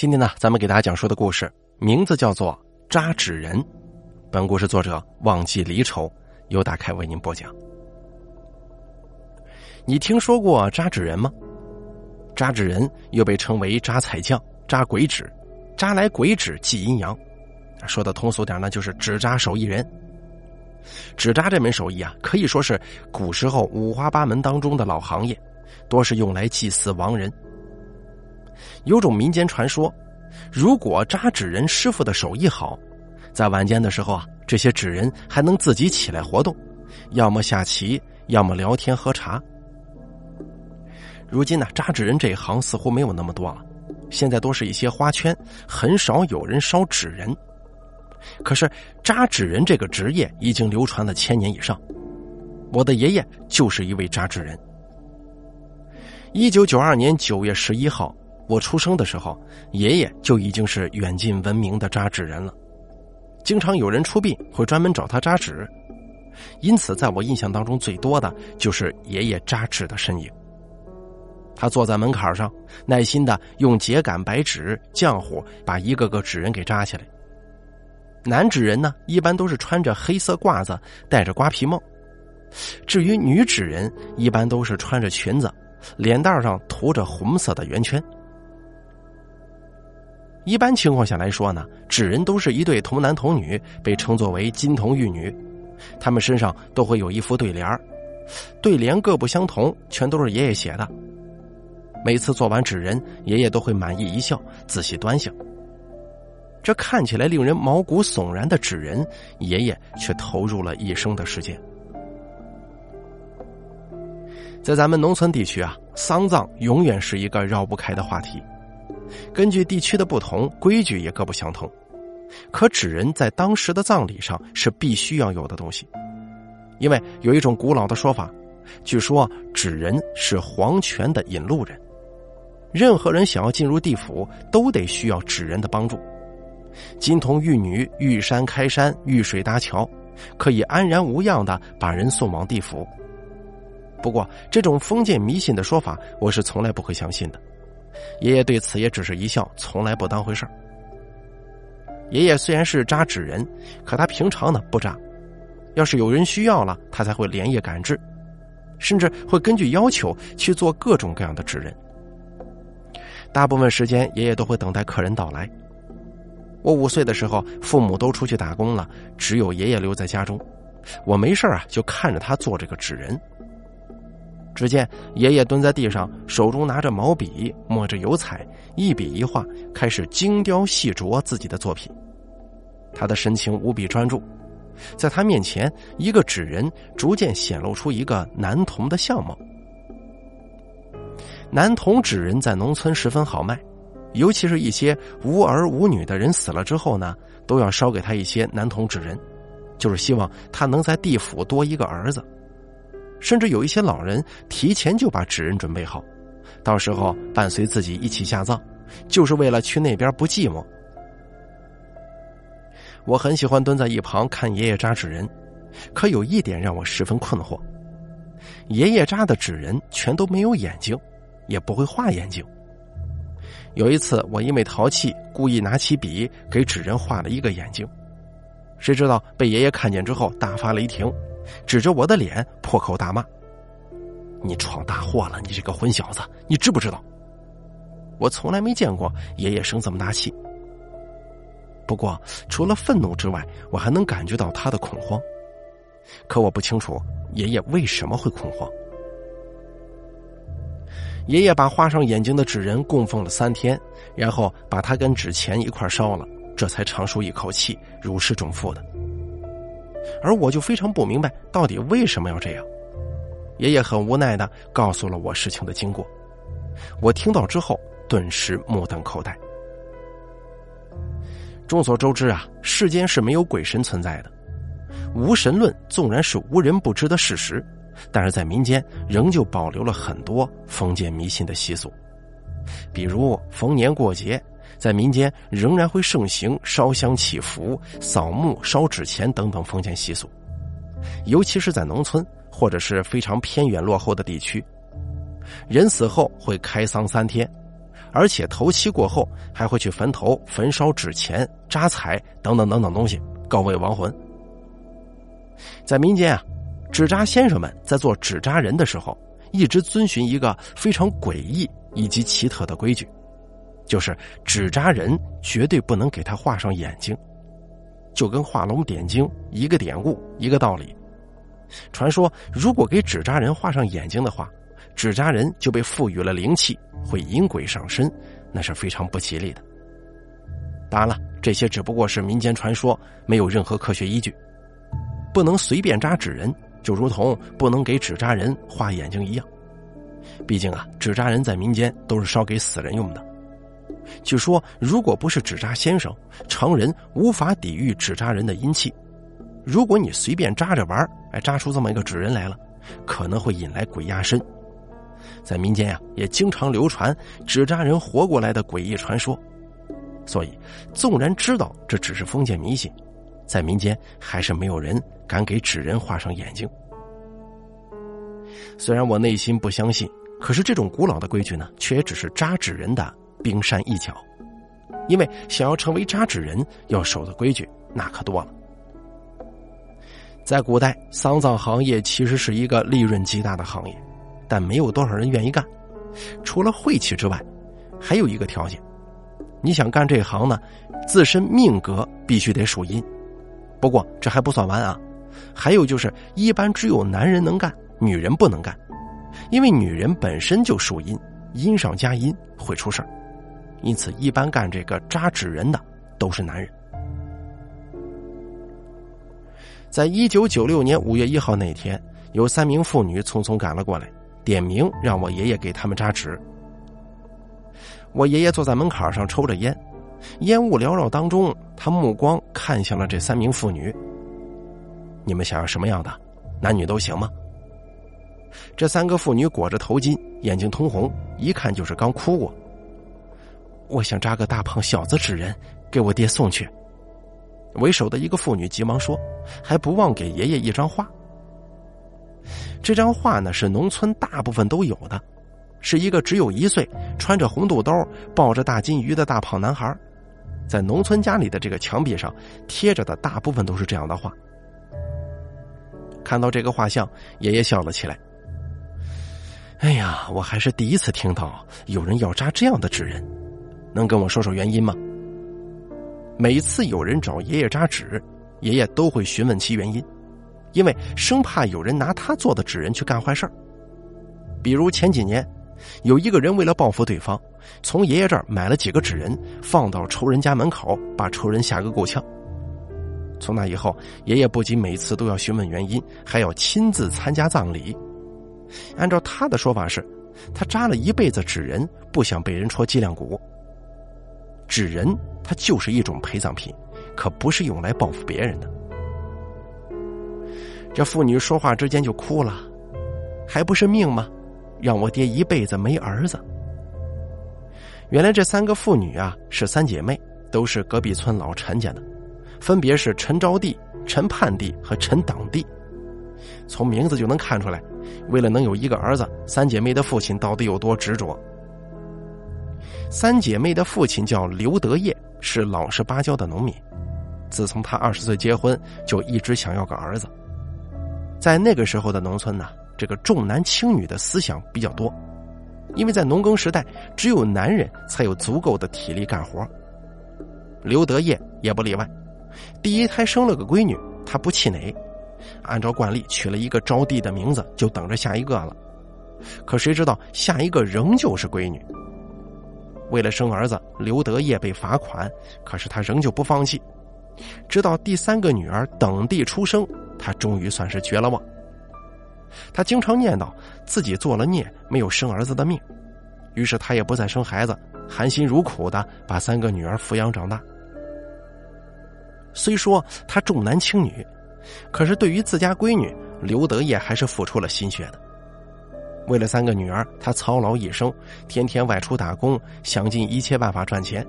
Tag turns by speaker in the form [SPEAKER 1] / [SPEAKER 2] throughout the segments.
[SPEAKER 1] 今天呢，咱们给大家讲述的故事名字叫做《扎纸人》。本故事作者忘记离愁，由大开为您播讲。你听说过扎纸人吗？扎纸人又被称为扎彩匠、扎鬼纸、扎来鬼纸祭阴阳。说的通俗点呢，就是纸扎手艺人。纸扎这门手艺啊，可以说是古时候五花八门当中的老行业，多是用来祭祀亡人。有种民间传说，如果扎纸人师傅的手艺好，在晚间的时候啊，这些纸人还能自己起来活动，要么下棋，要么聊天喝茶。如今呢，扎纸人这一行似乎没有那么多了，现在都是一些花圈，很少有人烧纸人。可是扎纸人这个职业已经流传了千年以上，我的爷爷就是一位扎纸人。一九九二年九月十一号。我出生的时候，爷爷就已经是远近闻名的扎纸人了，经常有人出殡会专门找他扎纸，因此在我印象当中最多的就是爷爷扎纸的身影。他坐在门槛上，耐心的用秸秆、白纸、浆糊把一个个纸人给扎起来。男纸人呢，一般都是穿着黑色褂子，戴着瓜皮帽；至于女纸人，一般都是穿着裙子，脸蛋上涂着红色的圆圈。一般情况下来说呢，纸人都是一对童男童女，被称作为金童玉女。他们身上都会有一副对联对联各不相同，全都是爷爷写的。每次做完纸人，爷爷都会满意一笑，仔细端详。这看起来令人毛骨悚然的纸人，爷爷却投入了一生的时间。在咱们农村地区啊，丧葬永远是一个绕不开的话题。根据地区的不同，规矩也各不相同。可纸人在当时的葬礼上是必须要有的东西，因为有一种古老的说法，据说纸人是黄泉的引路人，任何人想要进入地府，都得需要纸人的帮助。金童玉女遇山开山，遇水搭桥，可以安然无恙的把人送往地府。不过，这种封建迷信的说法，我是从来不会相信的。爷爷对此也只是一笑，从来不当回事爷爷虽然是扎纸人，可他平常呢不扎，要是有人需要了，他才会连夜赶制，甚至会根据要求去做各种各样的纸人。大部分时间，爷爷都会等待客人到来。我五岁的时候，父母都出去打工了，只有爷爷留在家中，我没事啊，就看着他做这个纸人。只见爷爷蹲在地上，手中拿着毛笔，抹着油彩，一笔一画开始精雕细琢自己的作品。他的神情无比专注，在他面前，一个纸人逐渐显露出一个男童的相貌。男童纸人在农村十分好卖，尤其是一些无儿无女的人死了之后呢，都要烧给他一些男童纸人，就是希望他能在地府多一个儿子。甚至有一些老人提前就把纸人准备好，到时候伴随自己一起下葬，就是为了去那边不寂寞。我很喜欢蹲在一旁看爷爷扎纸人，可有一点让我十分困惑：爷爷扎的纸人全都没有眼睛，也不会画眼睛。有一次，我因为淘气，故意拿起笔给纸人画了一个眼睛，谁知道被爷爷看见之后大发雷霆。指着我的脸破口大骂：“你闯大祸了！你这个混小子，你知不知道？”我从来没见过爷爷生这么大气。不过，除了愤怒之外，我还能感觉到他的恐慌。可我不清楚爷爷为什么会恐慌。爷爷把画上眼睛的纸人供奉了三天，然后把它跟纸钱一块烧了，这才长舒一口气，如释重负的。而我就非常不明白，到底为什么要这样？爷爷很无奈的告诉了我事情的经过。我听到之后，顿时目瞪口呆。众所周知啊，世间是没有鬼神存在的，无神论纵然是无人不知的事实，但是在民间仍旧保留了很多封建迷信的习俗，比如逢年过节。在民间仍然会盛行烧香祈福、扫墓、烧纸钱等等封建习俗，尤其是在农村或者是非常偏远落后的地区，人死后会开丧三天，而且头七过后还会去坟头焚烧纸钱、扎彩等等等等东西，告慰亡魂。在民间啊，纸扎先生们在做纸扎人的时候，一直遵循一个非常诡异以及奇特的规矩，就是纸扎人绝对不能给他画上眼睛，就跟画龙点睛一个典故一个道理。传说，如果给纸扎人画上眼睛的话，纸扎人就被赋予了灵气，会引鬼上身，那是非常不吉利的。当然了，这些只不过是民间传说，没有任何科学依据。不能随便扎纸人，就如同不能给纸扎人画眼睛一样。毕竟啊，纸扎人在民间都是烧给死人用的。据说，如果不是纸扎先生，常人无法抵御纸扎人的阴气。如果你随便扎着玩哎，扎出这么一个纸人来了，可能会引来鬼压身。在民间呀，也经常流传纸扎人活过来的诡异传说。所以，纵然知道这只是封建迷信，在民间还是没有人敢给纸人画上眼睛。虽然我内心不相信，可是这种古老的规矩呢，却也只是扎纸人的冰山一角。因为想要成为扎纸人，要守的规矩那可多了。在古代，丧葬行业其实是一个利润极大的行业，但没有多少人愿意干。除了晦气之外，还有一个条件：你想干这行呢，自身命格必须得属阴。不过这还不算完啊，还有就是，一般只有男人能干，女人不能干，因为女人本身就属阴，阴上加阴会出事儿因此，一般干这个扎纸人的都是男人。在一九九六年五月一号那天，有三名妇女匆匆赶了过来，点名让我爷爷给他们扎纸。我爷爷坐在门槛上抽着烟，烟雾缭绕当中，他目光看向了这三名妇女。你们想要什么样的？男女都行吗？这三个妇女裹着头巾，眼睛通红，一看就是刚哭过。我想扎个大胖小子纸人，给我爹送去。为首的一个妇女急忙说：“还不忘给爷爷一张画。这张画呢是农村大部分都有的，是一个只有一岁、穿着红肚兜、抱着大金鱼的大胖男孩，在农村家里的这个墙壁上贴着的大部分都是这样的画。看到这个画像，爷爷笑了起来。哎呀，我还是第一次听到有人要扎这样的纸人，能跟我说说原因吗？”每次有人找爷爷扎纸，爷爷都会询问其原因，因为生怕有人拿他做的纸人去干坏事儿比如前几年，有一个人为了报复对方，从爷爷这儿买了几个纸人，放到仇人家门口，把仇人吓个够呛。从那以后，爷爷不仅每次都要询问原因，还要亲自参加葬礼。按照他的说法是，他扎了一辈子纸人，不想被人戳脊梁骨。纸人，它就是一种陪葬品，可不是用来报复别人的。这妇女说话之间就哭了，还不是命吗？让我爹一辈子没儿子。原来这三个妇女啊是三姐妹，都是隔壁村老陈家的，分别是陈招娣、陈盼娣和陈党娣。从名字就能看出来，为了能有一个儿子，三姐妹的父亲到底有多执着。三姐妹的父亲叫刘德业，是老实巴交的农民。自从他二十岁结婚，就一直想要个儿子。在那个时候的农村呢，这个重男轻女的思想比较多，因为在农耕时代，只有男人才有足够的体力干活。刘德业也不例外，第一胎生了个闺女，他不气馁，按照惯例取了一个招娣的名字，就等着下一个了。可谁知道下一个仍旧是闺女。为了生儿子，刘德业被罚款，可是他仍旧不放弃。直到第三个女儿等地出生，他终于算是绝了望。他经常念叨自己做了孽，没有生儿子的命，于是他也不再生孩子，含辛茹苦的把三个女儿抚养长大。虽说他重男轻女，可是对于自家闺女，刘德业还是付出了心血的。为了三个女儿，他操劳一生，天天外出打工，想尽一切办法赚钱。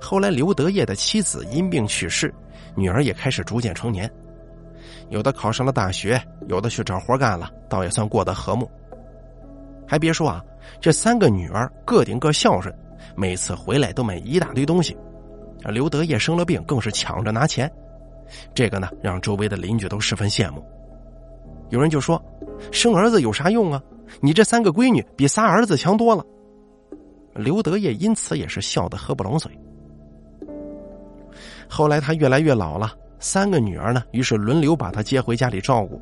[SPEAKER 1] 后来，刘德业的妻子因病去世，女儿也开始逐渐成年，有的考上了大学，有的去找活干了，倒也算过得和睦。还别说啊，这三个女儿个顶个孝顺，每次回来都买一大堆东西。刘德业生了病，更是抢着拿钱，这个呢让周围的邻居都十分羡慕。有人就说：“生儿子有啥用啊？你这三个闺女比仨儿子强多了。”刘德业因此也是笑得合不拢嘴。后来他越来越老了，三个女儿呢，于是轮流把他接回家里照顾。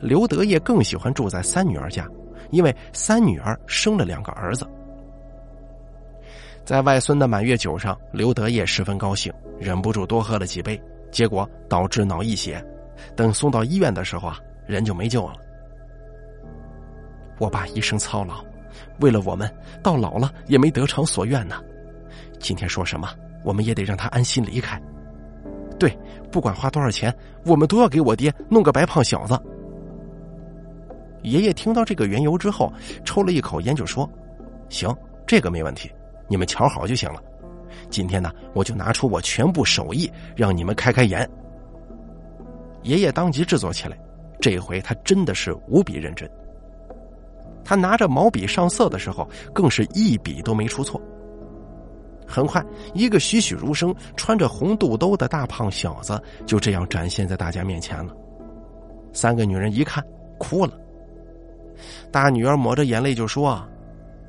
[SPEAKER 1] 刘德业更喜欢住在三女儿家，因为三女儿生了两个儿子。在外孙的满月酒上，刘德业十分高兴，忍不住多喝了几杯，结果导致脑溢血。等送到医院的时候啊，人就没救了。我爸一生操劳，为了我们，到老了也没得偿所愿呢。今天说什么，我们也得让他安心离开。对，不管花多少钱，我们都要给我爹弄个白胖小子。爷爷听到这个缘由之后，抽了一口烟，就说：“行，这个没问题。”你们瞧好就行了。今天呢，我就拿出我全部手艺，让你们开开眼。爷爷当即制作起来，这回他真的是无比认真。他拿着毛笔上色的时候，更是一笔都没出错。很快，一个栩栩如生、穿着红肚兜的大胖小子就这样展现在大家面前了。三个女人一看，哭了。大女儿抹着眼泪就说。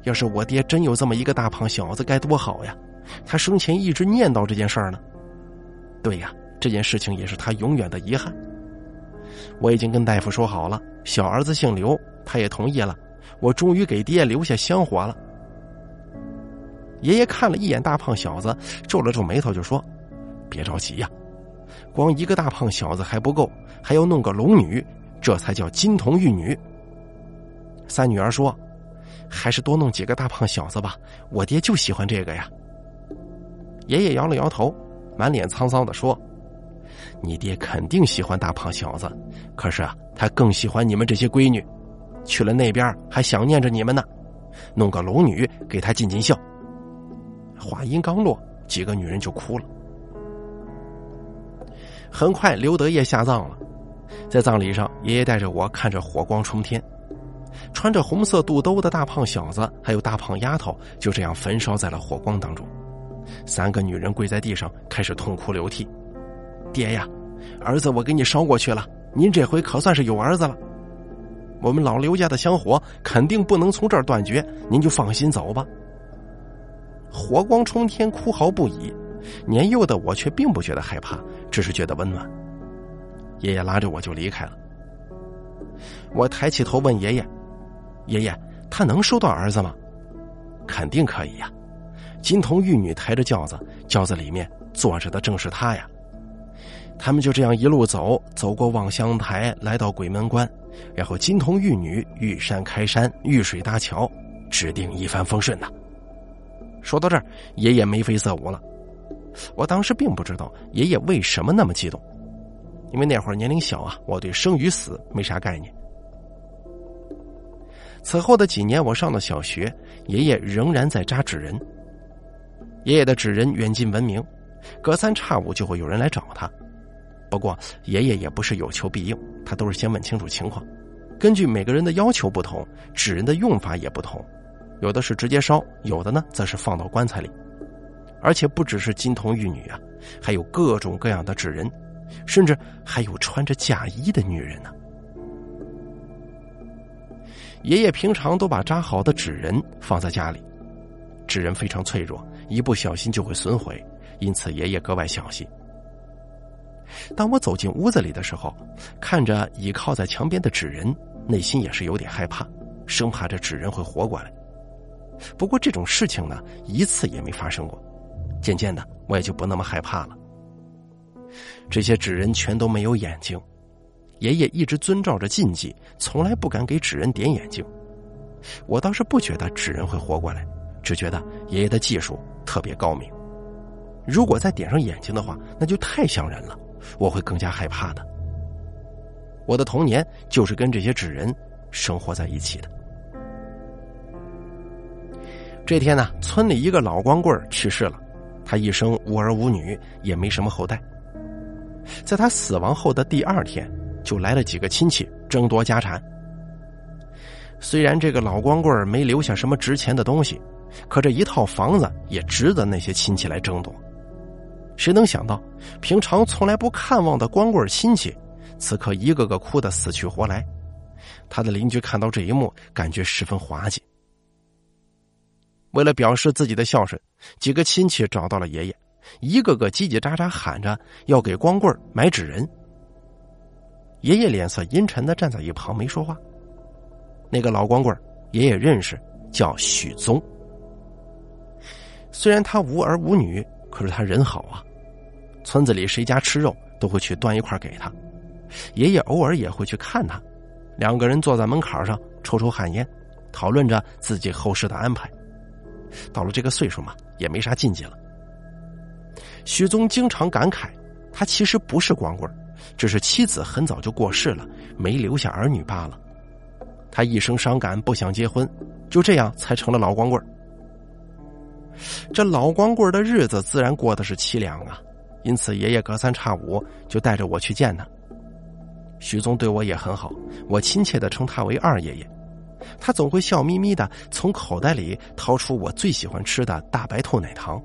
[SPEAKER 1] 要是我爹真有这么一个大胖小子，该多好呀！他生前一直念叨这件事儿呢。对呀，这件事情也是他永远的遗憾。我已经跟大夫说好了，小儿子姓刘，他也同意了。我终于给爹留下香火了。爷爷看了一眼大胖小子，皱了皱眉头，就说：“别着急呀，光一个大胖小子还不够，还要弄个龙女，这才叫金童玉女。”三女儿说。还是多弄几个大胖小子吧，我爹就喜欢这个呀。爷爷摇了摇头，满脸沧桑的说：“你爹肯定喜欢大胖小子，可是啊，他更喜欢你们这些闺女，去了那边还想念着你们呢。弄个龙女给他尽尽孝。”话音刚落，几个女人就哭了。很快，刘德业下葬了，在葬礼上，爷爷带着我看着火光冲天。穿着红色肚兜的大胖小子，还有大胖丫头，就这样焚烧在了火光当中。三个女人跪在地上，开始痛哭流涕。爹呀，儿子我给你烧过去了，您这回可算是有儿子了。我们老刘家的香火肯定不能从这儿断绝，您就放心走吧。火光冲天，哭嚎不已。年幼的我却并不觉得害怕，只是觉得温暖。爷爷拉着我就离开了。我抬起头问爷爷。爷爷，他能收到儿子吗？肯定可以呀！金童玉女抬着轿子，轿子里面坐着的正是他呀。他们就这样一路走，走过望乡台，来到鬼门关，然后金童玉女遇山开山，遇水搭桥，指定一帆风顺呐。说到这儿，爷爷眉飞色舞了。我当时并不知道爷爷为什么那么激动，因为那会儿年龄小啊，我对生与死没啥概念。此后的几年，我上了小学，爷爷仍然在扎纸人。爷爷的纸人远近闻名，隔三差五就会有人来找他。不过，爷爷也不是有求必应，他都是先问清楚情况。根据每个人的要求不同，纸人的用法也不同，有的是直接烧，有的呢则是放到棺材里。而且不只是金童玉女啊，还有各种各样的纸人，甚至还有穿着嫁衣的女人呢。爷爷平常都把扎好的纸人放在家里，纸人非常脆弱，一不小心就会损毁，因此爷爷格外小心。当我走进屋子里的时候，看着倚靠在墙边的纸人，内心也是有点害怕，生怕这纸人会活过来。不过这种事情呢，一次也没发生过，渐渐的我也就不那么害怕了。这些纸人全都没有眼睛。爷爷一直遵照着禁忌，从来不敢给纸人点眼睛。我倒是不觉得纸人会活过来，只觉得爷爷的技术特别高明。如果再点上眼睛的话，那就太像人了，我会更加害怕的。我的童年就是跟这些纸人生活在一起的。这天呢，村里一个老光棍去世了，他一生无儿无女，也没什么后代。在他死亡后的第二天。就来了几个亲戚争夺家产。虽然这个老光棍没留下什么值钱的东西，可这一套房子也值得那些亲戚来争夺。谁能想到，平常从来不看望的光棍亲戚，此刻一个个哭得死去活来。他的邻居看到这一幕，感觉十分滑稽。为了表示自己的孝顺，几个亲戚找到了爷爷，一个个叽叽喳喳喊着要给光棍买纸人。爷爷脸色阴沉的站在一旁没说话。那个老光棍爷爷认识，叫许宗。虽然他无儿无女，可是他人好啊。村子里谁家吃肉，都会去端一块给他。爷爷偶尔也会去看他。两个人坐在门槛上抽抽旱烟，讨论着自己后事的安排。到了这个岁数嘛，也没啥禁忌了。许宗经常感慨，他其实不是光棍，只是妻子很早就过世了，没留下儿女罢了。他一生伤感，不想结婚，就这样才成了老光棍。这老光棍的日子自然过得是凄凉啊，因此爷爷隔三差五就带着我去见他。许宗对我也很好，我亲切的称他为二爷爷。他总会笑眯眯的从口袋里掏出我最喜欢吃的大白兔奶糖。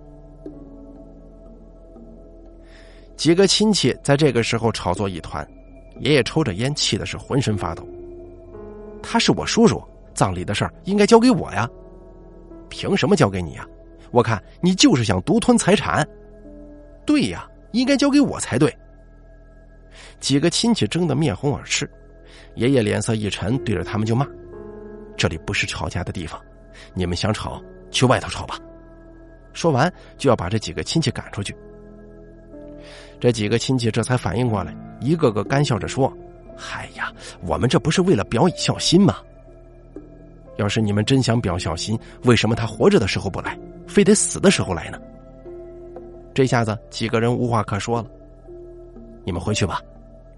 [SPEAKER 1] 几个亲戚在这个时候吵作一团，爷爷抽着烟，气的是浑身发抖。他是我叔叔，葬礼的事儿应该交给我呀，凭什么交给你呀？我看你就是想独吞财产。对呀，应该交给我才对。几个亲戚争得面红耳赤，爷爷脸色一沉，对着他们就骂。这里不是吵架的地方，你们想吵去外头吵吧。说完就要把这几个亲戚赶出去。这几个亲戚这才反应过来，一个个干笑着说：“嗨呀，我们这不是为了表以孝心吗？要是你们真想表孝心，为什么他活着的时候不来，非得死的时候来呢？”这下子几个人无话可说了。你们回去吧，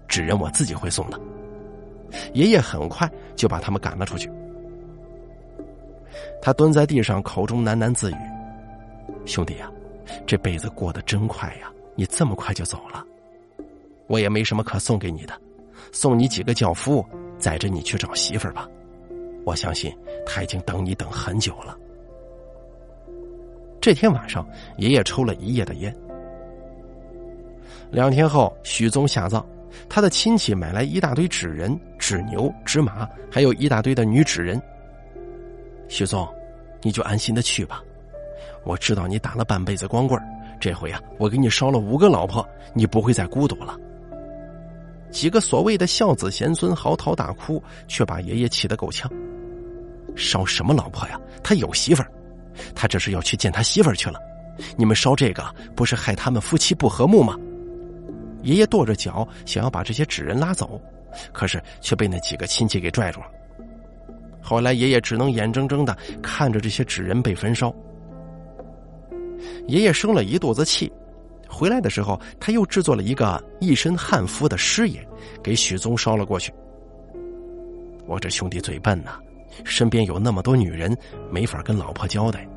[SPEAKER 1] 纸人我自己会送的。爷爷很快就把他们赶了出去。他蹲在地上，口中喃喃自语：“兄弟呀，这辈子过得真快呀！你这么快就走了，我也没什么可送给你的，送你几个轿夫，载着你去找媳妇儿吧。我相信他已经等你等很久了。”这天晚上，爷爷抽了一夜的烟。两天后，许宗下葬，他的亲戚买来一大堆纸人、纸牛、纸马，还有一大堆的女纸人。许宗，你就安心的去吧。我知道你打了半辈子光棍这回啊，我给你烧了五个老婆，你不会再孤独了。几个所谓的孝子贤孙嚎啕大哭，却把爷爷气得够呛。烧什么老婆呀？他有媳妇儿，他这是要去见他媳妇儿去了。你们烧这个，不是害他们夫妻不和睦吗？爷爷跺着脚想要把这些纸人拉走，可是却被那几个亲戚给拽住了。后来，爷爷只能眼睁睁的看着这些纸人被焚烧。爷爷生了一肚子气，回来的时候，他又制作了一个一身汉服的师爷，给许宗烧了过去。我这兄弟嘴笨呐，身边有那么多女人，没法跟老婆交代。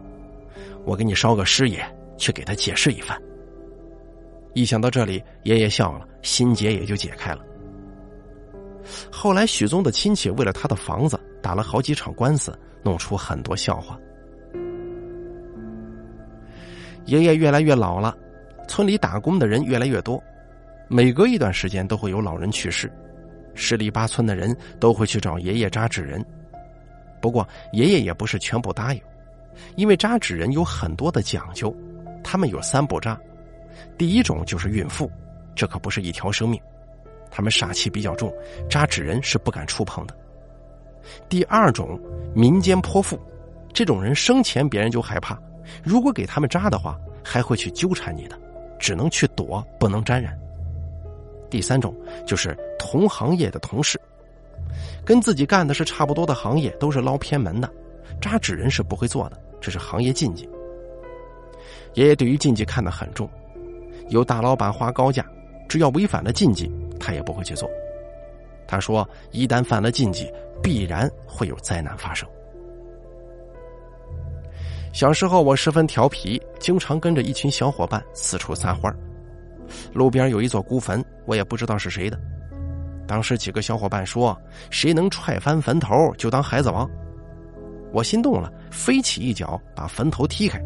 [SPEAKER 1] 我给你烧个师爷，去给他解释一番。一想到这里，爷爷笑了，心结也就解开了。后来，许宗的亲戚为了他的房子。打了好几场官司，弄出很多笑话。爷爷越来越老了，村里打工的人越来越多，每隔一段时间都会有老人去世，十里八村的人都会去找爷爷扎纸人。不过，爷爷也不是全部答应，因为扎纸人有很多的讲究，他们有三不扎。第一种就是孕妇，这可不是一条生命，他们煞气比较重，扎纸人是不敢触碰的。第二种民间泼妇，这种人生前别人就害怕，如果给他们扎的话，还会去纠缠你的，只能去躲，不能沾染。第三种就是同行业的同事，跟自己干的是差不多的行业，都是捞偏门的，扎纸人是不会做的，这是行业禁忌。爷爷对于禁忌看得很重，有大老板花高价，只要违反了禁忌，他也不会去做。他说：“一旦犯了禁忌，必然会有灾难发生。”小时候我十分调皮，经常跟着一群小伙伴四处撒欢路边有一座孤坟，我也不知道是谁的。当时几个小伙伴说：“谁能踹翻坟头，就当孩子王。”我心动了，飞起一脚把坟头踢开。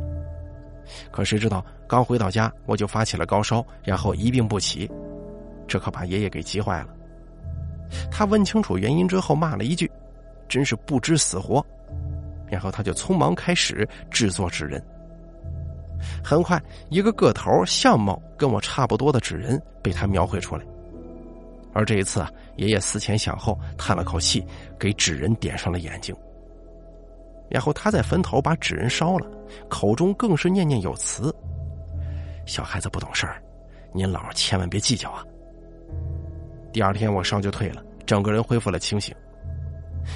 [SPEAKER 1] 可谁知道，刚回到家我就发起了高烧，然后一病不起，这可把爷爷给急坏了。他问清楚原因之后，骂了一句：“真是不知死活。”然后他就匆忙开始制作纸人。很快，一个个头、相貌跟我差不多的纸人被他描绘出来。而这一次啊，爷爷思前想后，叹了口气，给纸人点上了眼睛。然后他在坟头把纸人烧了，口中更是念念有词：“小孩子不懂事儿，您老千万别计较啊。”第二天我烧就退了，整个人恢复了清醒。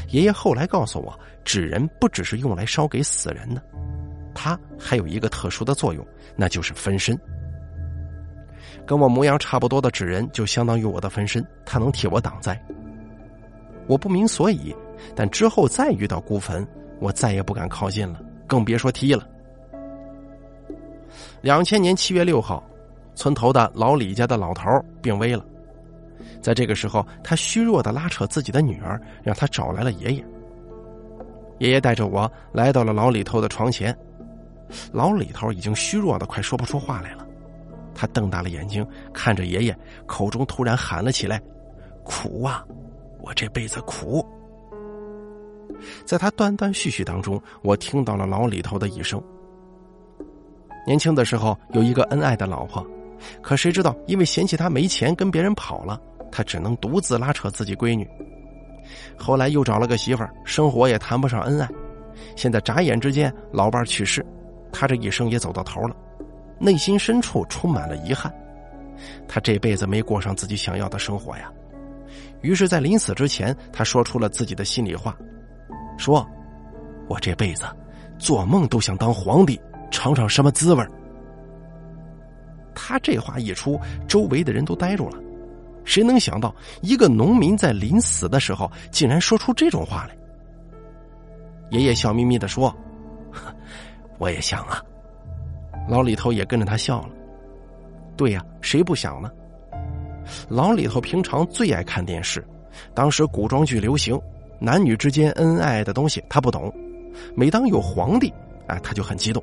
[SPEAKER 1] 爷爷后来告诉我，纸人不只是用来烧给死人的，它还有一个特殊的作用，那就是分身。跟我模样差不多的纸人就相当于我的分身，它能替我挡灾。我不明所以，但之后再遇到孤坟。我再也不敢靠近了，更别说踢了。两千年七月六号，村头的老李家的老头病危了，在这个时候，他虚弱的拉扯自己的女儿，让他找来了爷爷。爷爷带着我来到了老李头的床前，老李头已经虚弱的快说不出话来了，他瞪大了眼睛看着爷爷，口中突然喊了起来：“苦啊，我这辈子苦。”在他断断续续当中，我听到了老李头的一声。年轻的时候有一个恩爱的老婆，可谁知道因为嫌弃他没钱跟别人跑了，他只能独自拉扯自己闺女。后来又找了个媳妇儿，生活也谈不上恩爱。现在眨眼之间，老伴去世，他这一生也走到头了，内心深处充满了遗憾。他这辈子没过上自己想要的生活呀。于是，在临死之前，他说出了自己的心里话。说：“我这辈子做梦都想当皇帝，尝尝什么滋味他这话一出，周围的人都呆住了。谁能想到，一个农民在临死的时候，竟然说出这种话来？爷爷笑眯眯的说：“我也想啊。”老李头也跟着他笑了。对呀，谁不想呢？老李头平常最爱看电视，当时古装剧流行。男女之间恩爱的东西他不懂，每当有皇帝，哎，他就很激动，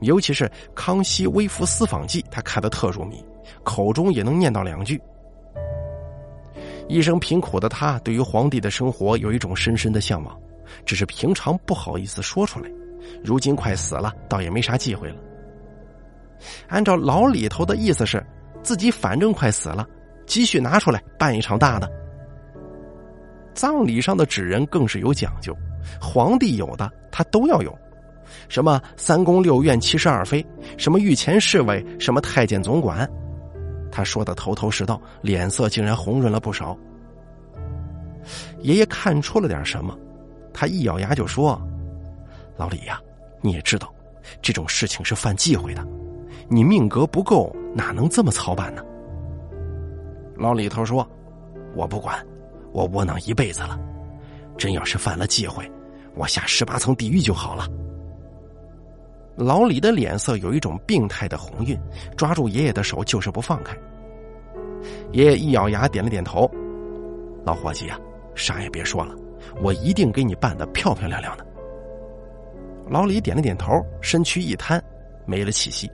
[SPEAKER 1] 尤其是《康熙微服私访记》，他看得特入迷，口中也能念叨两句。一生贫苦的他，对于皇帝的生活有一种深深的向往，只是平常不好意思说出来。如今快死了，倒也没啥忌讳了。按照老李头的意思是，自己反正快死了，积蓄拿出来办一场大的。葬礼上的纸人更是有讲究，皇帝有的他都要有，什么三宫六院七十二妃，什么御前侍卫，什么太监总管，他说的头头是道，脸色竟然红润了不少。爷爷看出了点什么，他一咬牙就说：“老李呀，你也知道，这种事情是犯忌讳的，你命格不够，哪能这么操办呢？”老李头说：“我不管。”我窝囊一辈子了，真要是犯了忌讳，我下十八层地狱就好了。老李的脸色有一种病态的红晕，抓住爷爷的手就是不放开。爷爷一咬牙，点了点头：“老伙计呀，啥也别说了，我一定给你办的漂漂亮亮的。”老李点了点头，身躯一瘫，没了气息。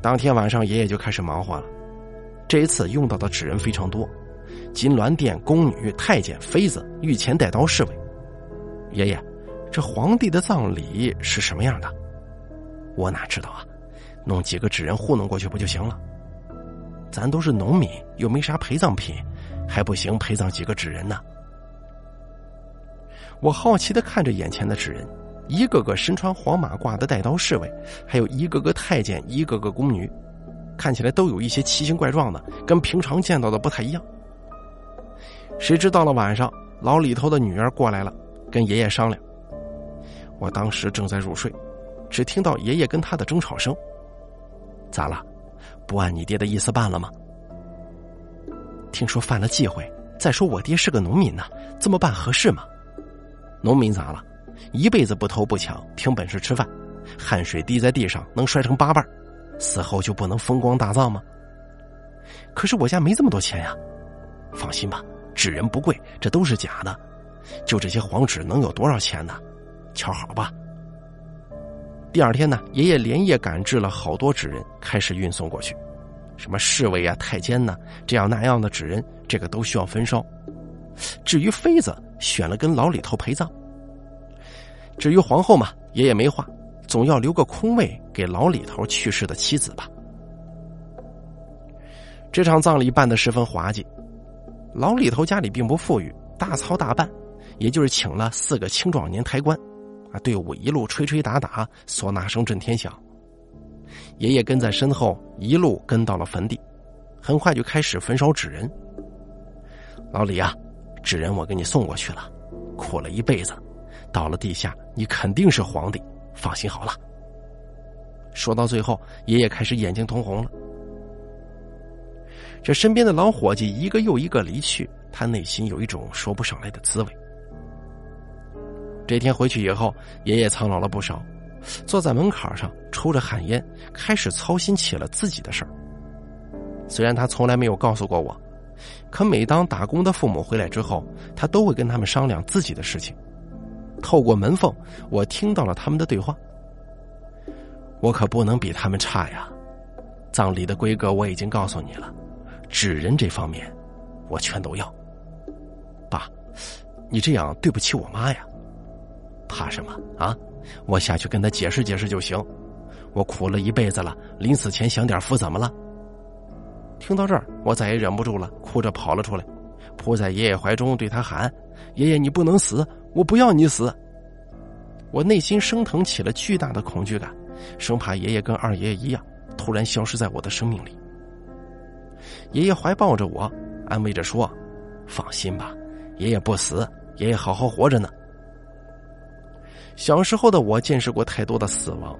[SPEAKER 1] 当天晚上，爷爷就开始忙活了，这一次用到的纸人非常多。金銮殿宫女、太监、妃子、御前带刀侍卫，爷爷，这皇帝的葬礼是什么样的？我哪知道啊？弄几个纸人糊弄过去不就行了？咱都是农民，又没啥陪葬品，还不行陪葬几个纸人呢？我好奇的看着眼前的纸人，一个个身穿黄马褂的带刀侍卫，还有一个个太监，一个个宫女，看起来都有一些奇形怪状的，跟平常见到的不太一样。谁知到了晚上，老李头的女儿过来了，跟爷爷商量。我当时正在入睡，只听到爷爷跟他的争吵声。咋了？不按你爹的意思办了吗？听说犯了忌讳。再说我爹是个农民呢，这么办合适吗？农民咋了？一辈子不偷不抢，凭本事吃饭，汗水滴在地上能摔成八瓣，死后就不能风光大葬吗？可是我家没这么多钱呀。放心吧，纸人不贵，这都是假的。就这些黄纸能有多少钱呢？瞧好吧。第二天呢，爷爷连夜赶制了好多纸人，开始运送过去。什么侍卫啊、太监呢，这样那样的纸人，这个都需要焚烧。至于妃子，选了跟老李头陪葬。至于皇后嘛，爷爷没话，总要留个空位给老李头去世的妻子吧。这场葬礼办得十分滑稽，老李头家里并不富裕，大操大办，也就是请了四个青壮年抬棺，啊，队伍一路吹吹打打，唢呐声震天响。爷爷跟在身后，一路跟到了坟地，很快就开始焚烧纸人。老李啊，纸人我给你送过去了，苦了一辈子，到了地下你肯定是皇帝，放心好了。说到最后，爷爷开始眼睛通红了。这身边的老伙计一个又一个离去，他内心有一种说不上来的滋味。这天回去以后，爷爷苍老了不少，坐在门槛上抽着旱烟，开始操心起了自己的事儿。虽然他从来没有告诉过我，可每当打工的父母回来之后，他都会跟他们商量自己的事情。透过门缝，我听到了他们的对话。我可不能比他们差呀！葬礼的规格我已经告诉你了。纸人这方面，我全都要。爸，你这样对不起我妈呀！怕什么啊？我下去跟他解释解释就行。我苦了一辈子了，临死前享点福怎么了？听到这儿，我再也忍不住了，哭着跑了出来，扑在爷爷怀中，对他喊：“爷爷，你不能死！我不要你死！”我内心升腾起了巨大的恐惧感，生怕爷爷跟二爷爷一样，突然消失在我的生命里。爷爷怀抱着我，安慰着说：“放心吧，爷爷不死，爷爷好好活着呢。”小时候的我见识过太多的死亡，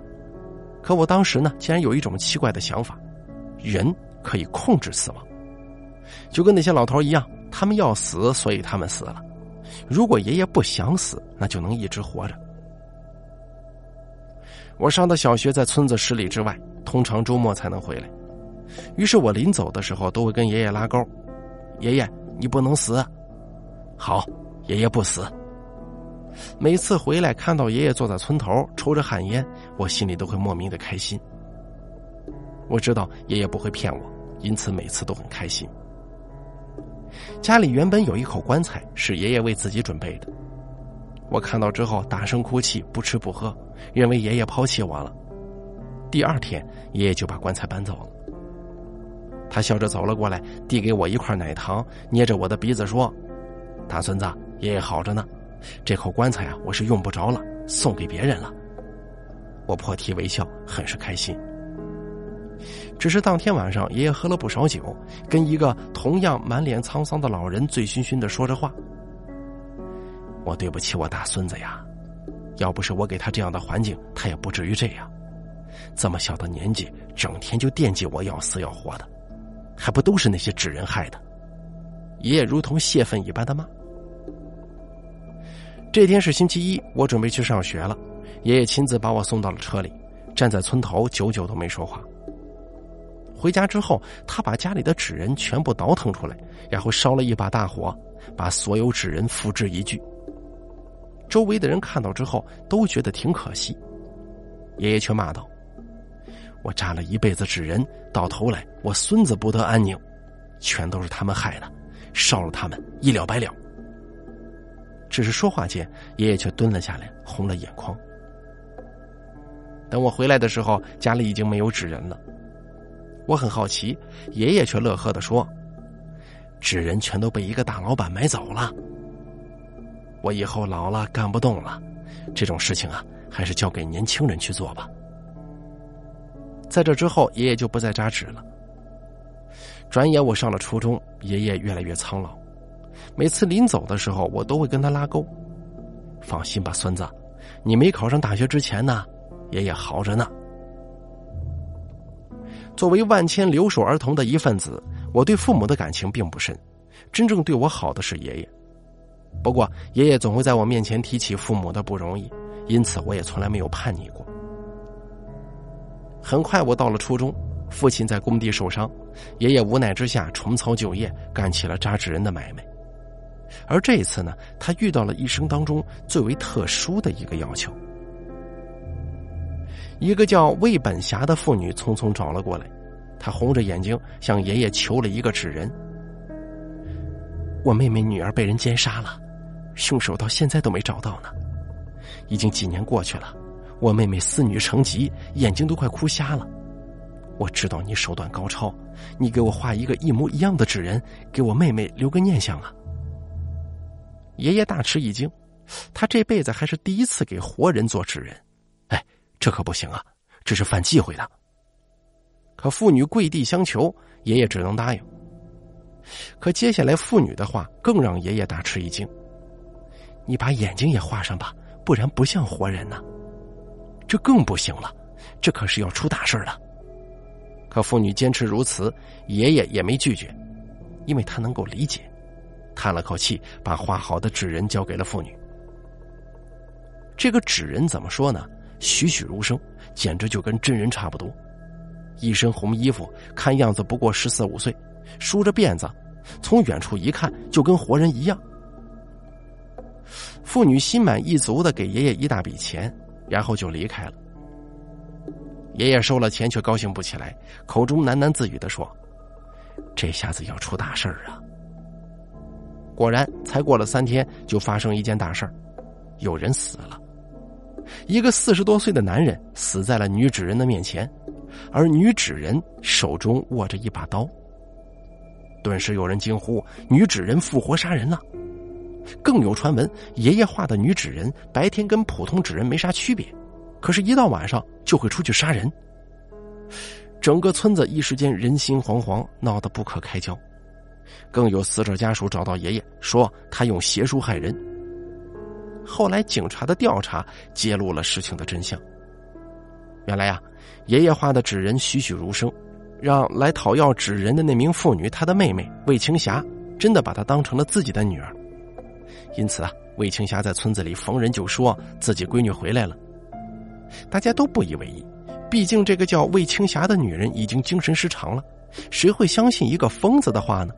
[SPEAKER 1] 可我当时呢，竟然有一种奇怪的想法：人可以控制死亡，就跟那些老头一样，他们要死，所以他们死了。如果爷爷不想死，那就能一直活着。我上的小学在村子十里之外，通常周末才能回来。于是我临走的时候都会跟爷爷拉钩：“爷爷，你不能死。”好，爷爷不死。每次回来看到爷爷坐在村头抽着旱烟，我心里都会莫名的开心。我知道爷爷不会骗我，因此每次都很开心。家里原本有一口棺材是爷爷为自己准备的，我看到之后大声哭泣，不吃不喝，认为爷爷抛弃我了。第二天，爷爷就把棺材搬走了。他笑着走了过来，递给我一块奶糖，捏着我的鼻子说：“大孙子，爷爷好着呢。这口棺材啊，我是用不着了，送给别人了。”我破涕为笑，很是开心。只是当天晚上，爷爷喝了不少酒，跟一个同样满脸沧桑的老人醉醺醺的说着话。我对不起我大孙子呀，要不是我给他这样的环境，他也不至于这样。这么小的年纪，整天就惦记我要死要活的。还不都是那些纸人害的？爷爷如同泄愤一般的骂。这天是星期一，我准备去上学了。爷爷亲自把我送到了车里，站在村头，久久都没说话。回家之后，他把家里的纸人全部倒腾出来，然后烧了一把大火，把所有纸人付之一炬。周围的人看到之后都觉得挺可惜，爷爷却骂道。我扎了一辈子纸人，到头来我孙子不得安宁，全都是他们害的，烧了他们一了百了。只是说话间，爷爷却蹲了下来，红了眼眶。等我回来的时候，家里已经没有纸人了。我很好奇，爷爷却乐呵的说：“纸人全都被一个大老板买走了。我以后老了干不动了，这种事情啊，还是交给年轻人去做吧。”在这之后，爷爷就不再扎纸了。转眼我上了初中，爷爷越来越苍老。每次临走的时候，我都会跟他拉钩：“放心吧，孙子，你没考上大学之前呢，爷爷好着呢。”作为万千留守儿童的一份子，我对父母的感情并不深，真正对我好的是爷爷。不过，爷爷总会在我面前提起父母的不容易，因此我也从来没有叛逆过。很快，我到了初中，父亲在工地受伤，爷爷无奈之下重操旧业，干起了扎纸人的买卖。而这一次呢，他遇到了一生当中最为特殊的一个要求。一个叫魏本霞的妇女匆匆找了过来，她红着眼睛向爷爷求了一个纸人：“我妹妹女儿被人奸杀了，凶手到现在都没找到呢，已经几年过去了，我妹妹思女成疾，眼睛都快哭瞎了。我知道你手段高超，你给我画一个一模一样的纸人，给我妹妹留个念想啊！”爷爷大吃一惊，他这辈子还是第一次给活人做纸人。哎这可不行啊！这是犯忌讳的。可妇女跪地相求，爷爷只能答应。可接下来妇女的话更让爷爷大吃一惊：“你把眼睛也画上吧，不然不像活人呢。”这更不行了，这可是要出大事了。可妇女坚持如此，爷爷也没拒绝，因为他能够理解。叹了口气，把画好的纸人交给了妇女。这个纸人怎么说呢？栩栩如生，简直就跟真人差不多。一身红衣服，看样子不过十四五岁，梳着辫子，从远处一看就跟活人一样。妇女心满意足的给爷爷一大笔钱，然后就离开了。爷爷收了钱却高兴不起来，口中喃喃自语的说：“这下子要出大事儿啊！”果然，才过了三天，就发生一件大事儿有人死了。一个四十多岁的男人死在了女纸人的面前，而女纸人手中握着一把刀。顿时有人惊呼：“女纸人复活杀人了！”更有传闻，爷爷画的女纸人白天跟普通纸人没啥区别，可是，一到晚上就会出去杀人。整个村子一时间人心惶惶，闹得不可开交。更有死者家属找到爷爷，说他用邪术害人。后来警察的调查揭露了事情的真相。原来呀，爷爷画的纸人栩栩如生，让来讨要纸人的那名妇女，她的妹妹魏青霞，真的把她当成了自己的女儿。因此啊，魏青霞在村子里逢人就说自己闺女回来了。大家都不以为意，毕竟这个叫魏青霞的女人已经精神失常了，谁会相信一个疯子的话呢？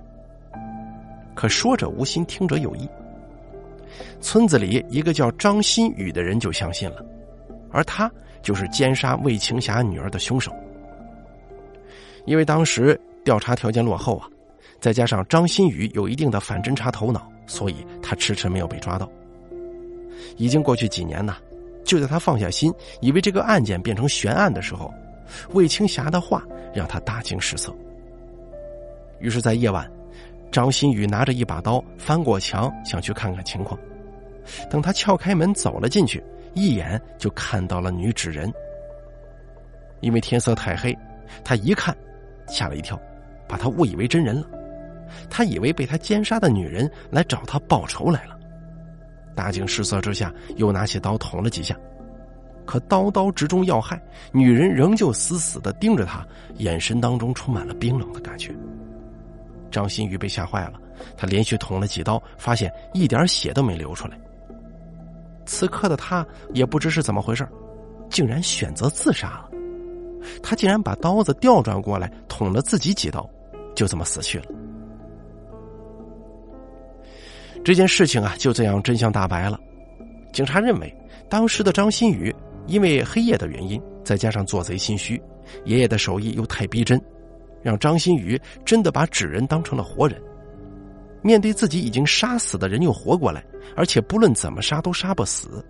[SPEAKER 1] 可说者无心，听者有意。村子里一个叫张新宇的人就相信了，而他就是奸杀魏青霞女儿的凶手。因为当时调查条件落后啊，再加上张新宇有一定的反侦查头脑，所以他迟迟没有被抓到。已经过去几年呢，就在他放下心，以为这个案件变成悬案的时候，魏青霞的话让他大惊失色。于是，在夜晚。张新宇拿着一把刀翻过墙，想去看看情况。等他撬开门走了进去，一眼就看到了女纸人。因为天色太黑，他一看，吓了一跳，把他误以为真人了。他以为被他奸杀的女人来找他报仇来了，大惊失色之下，又拿起刀捅了几下。可刀刀直中要害，女人仍旧死死的盯着他，眼神当中充满了冰冷的感觉。张新宇被吓坏了，他连续捅了几刀，发现一点血都没流出来。此刻的他也不知是怎么回事，竟然选择自杀了。他竟然把刀子调转过来捅了自己几刀，就这么死去了。这件事情啊，就这样真相大白了。警察认为，当时的张新宇因为黑夜的原因，再加上做贼心虚，爷爷的手艺又太逼真。让张新宇真的把纸人当成了活人，面对自己已经杀死的人又活过来，而且不论怎么杀都杀不死，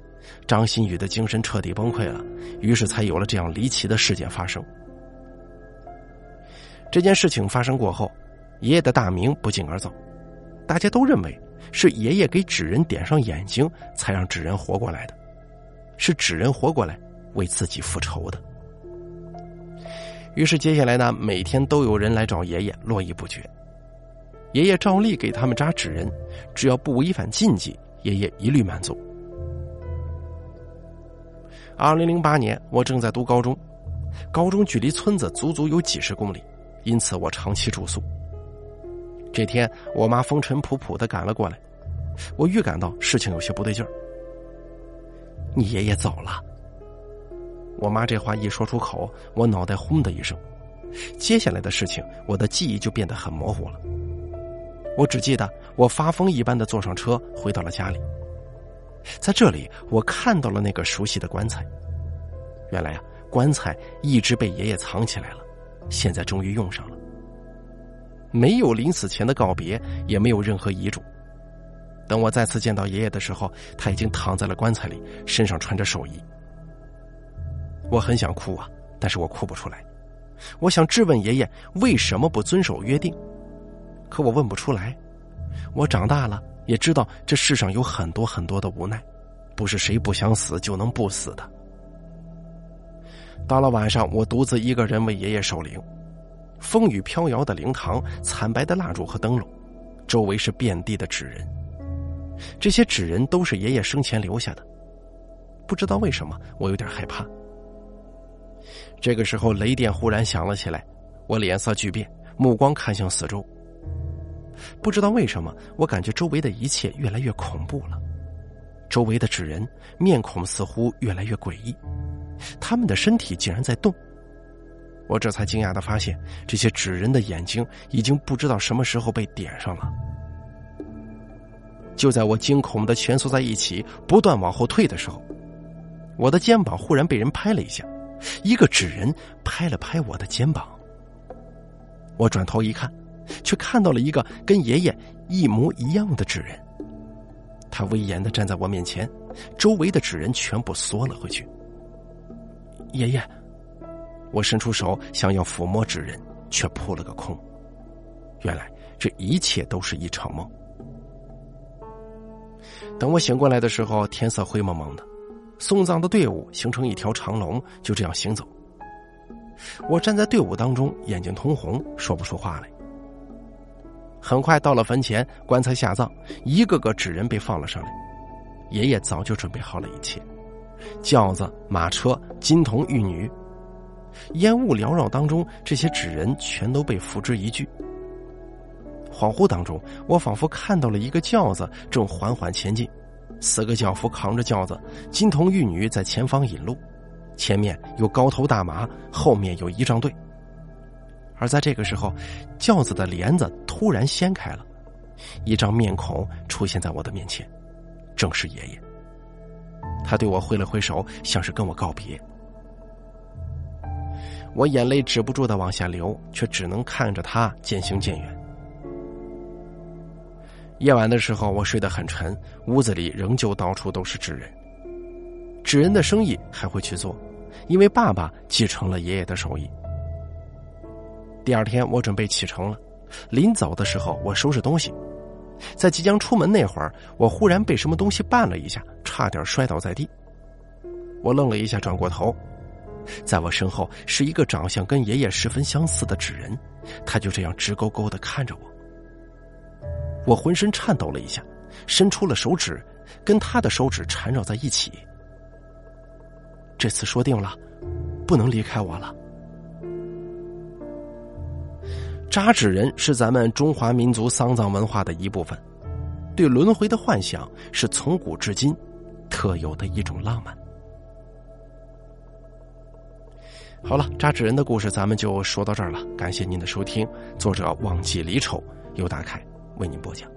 [SPEAKER 1] 张新宇的精神彻底崩溃了，于是才有了这样离奇的事件发生。这件事情发生过后，爷爷的大名不胫而走，大家都认为是爷爷给纸人点上眼睛，才让纸人活过来的，是纸人活过来为自己复仇的。于是，接下来呢，每天都有人来找爷爷，络绎不绝。爷爷照例给他们扎纸人，只要不违反禁忌，爷爷一律满足。二零零八年，我正在读高中，高中距离村子足足有几十公里，因此我长期住宿。这天，我妈风尘仆仆的赶了过来，我预感到事情有些不对劲儿。你爷爷走了。我妈这话一说出口，我脑袋轰的一声，接下来的事情，我的记忆就变得很模糊了。我只记得我发疯一般的坐上车，回到了家里。在这里，我看到了那个熟悉的棺材。原来啊，棺材一直被爷爷藏起来了，现在终于用上了。没有临死前的告别，也没有任何遗嘱。等我再次见到爷爷的时候，他已经躺在了棺材里，身上穿着寿衣。我很想哭啊，但是我哭不出来。我想质问爷爷为什么不遵守约定，可我问不出来。我长大了，也知道这世上有很多很多的无奈，不是谁不想死就能不死的。到了晚上，我独自一个人为爷爷守灵。风雨飘摇的灵堂，惨白的蜡烛和灯笼，周围是遍地的纸人。这些纸人都是爷爷生前留下的。不知道为什么，我有点害怕。这个时候，雷电忽然响了起来，我脸色巨变，目光看向四周。不知道为什么，我感觉周围的一切越来越恐怖了。周围的纸人面孔似乎越来越诡异，他们的身体竟然在动。我这才惊讶的发现，这些纸人的眼睛已经不知道什么时候被点上了。就在我惊恐的蜷缩在一起，不断往后退的时候，我的肩膀忽然被人拍了一下，一个纸人拍了拍我的肩膀。我转头一看，却看到了一个跟爷爷一模一样的纸人。他威严的站在我面前，周围的纸人全部缩了回去。爷爷。我伸出手想要抚摸纸人，却扑了个空。原来这一切都是一场梦。等我醒过来的时候，天色灰蒙蒙的，送葬的队伍形成一条长龙，就这样行走。我站在队伍当中，眼睛通红，说不出话来。很快到了坟前，棺材下葬，一个个纸人被放了上来。爷爷早就准备好了一切：轿子、马车、金童玉女。烟雾缭绕当中，这些纸人全都被付之一炬。恍惚当中，我仿佛看到了一个轿子正缓缓前进，四个轿夫扛着轿子，金童玉女在前方引路，前面有高头大马，后面有仪仗队。而在这个时候，轿子的帘子突然掀开了，一张面孔出现在我的面前，正是爷爷。他对我挥了挥手，像是跟我告别。我眼泪止不住的往下流，却只能看着他渐行渐远。夜晚的时候，我睡得很沉，屋子里仍旧到处都是纸人。纸人的生意还会去做，因为爸爸继承了爷爷的手艺。第二天，我准备启程了。临走的时候，我收拾东西，在即将出门那会儿，我忽然被什么东西绊了一下，差点摔倒在地。我愣了一下，转过头。在我身后是一个长相跟爷爷十分相似的纸人，他就这样直勾勾的看着我。我浑身颤抖了一下，伸出了手指，跟他的手指缠绕在一起。这次说定了，不能离开我了。扎纸人是咱们中华民族丧葬文化的一部分，对轮回的幻想是从古至今特有的一种浪漫。好了，扎纸人的故事咱们就说到这儿了。感谢您的收听，作者忘记离愁，由大凯为您播讲。